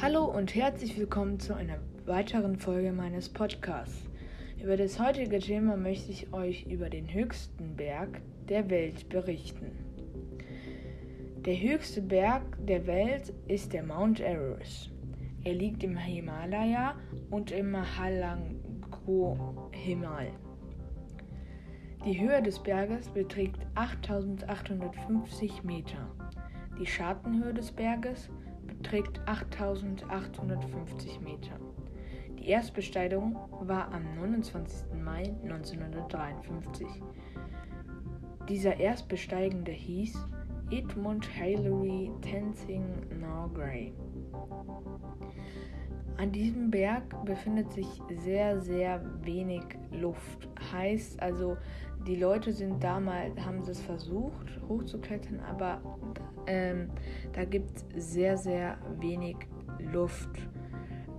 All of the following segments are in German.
Hallo und herzlich willkommen zu einer weiteren Folge meines Podcasts. Über das heutige Thema möchte ich euch über den höchsten Berg der Welt berichten. Der höchste Berg der Welt ist der Mount Everest. Er liegt im Himalaya und im Mahalango-Himal. Die Höhe des Berges beträgt 8850 Meter. Die Schattenhöhe des Berges beträgt 8850 Meter. Die Erstbesteigung war am 29. Mai 1953. Dieser Erstbesteigende hieß Edmund Hillary Tenzing Norgay. An diesem Berg befindet sich sehr, sehr wenig Luft. Heißt also, die Leute sind damals, haben es versucht hochzuklettern, aber ähm, da gibt es sehr, sehr wenig Luft.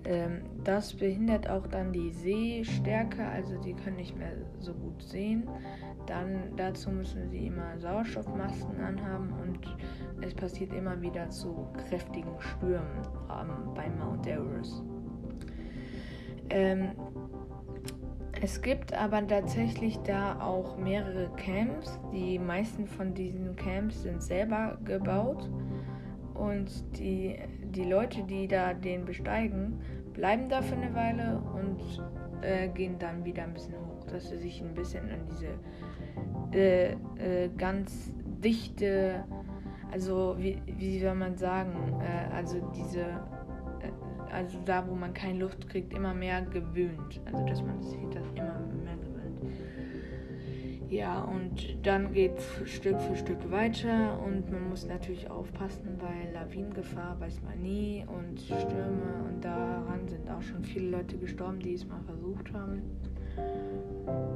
Ähm, das behindert auch dann die Sehstärke, also die können nicht mehr so gut sehen. Dann dazu müssen sie immer Sauerstoffmasken anhaben und es passiert immer wieder zu kräftigen Stürmen ähm, bei Mount Everest. Ähm, es gibt aber tatsächlich da auch mehrere Camps. Die meisten von diesen Camps sind selber gebaut. Und die, die Leute, die da den besteigen, bleiben da für eine Weile und äh, gehen dann wieder ein bisschen hoch, dass sie sich ein bisschen an diese äh, äh, ganz dichte, also wie, wie soll man sagen, äh, also diese also da, wo man keine Luft kriegt, immer mehr gewöhnt. Also dass man sich das immer mehr gewöhnt. Ja, und dann geht es Stück für Stück weiter und man muss natürlich aufpassen, weil Lawinengefahr weiß man nie und Stürme und daran sind auch schon viele Leute gestorben, die es mal versucht haben.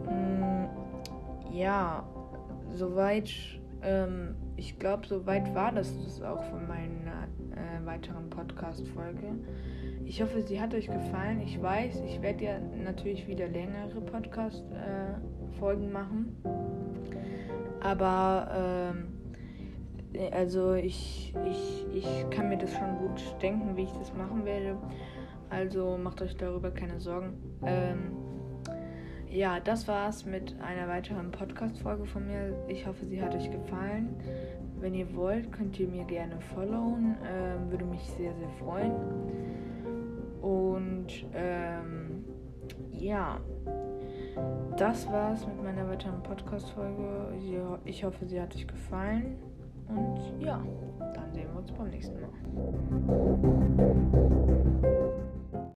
Mm, ja, soweit, ähm, ich glaube, soweit war das, das auch von meiner äh, weiteren Podcast-Folge. Ich hoffe, sie hat euch gefallen. Ich weiß, ich werde ja natürlich wieder längere Podcast-Folgen äh, machen. Aber ähm, also ich, ich, ich kann mir das schon gut denken, wie ich das machen werde. Also macht euch darüber keine Sorgen. Ähm, ja, das war's mit einer weiteren Podcast-Folge von mir. Ich hoffe, sie hat euch gefallen. Wenn ihr wollt, könnt ihr mir gerne followen. Ähm, würde mich sehr, sehr freuen. Und ähm, ja, das war's mit meiner weiteren Podcast-Folge. Ich hoffe, sie hat euch gefallen. Und ja, dann sehen wir uns beim nächsten Mal.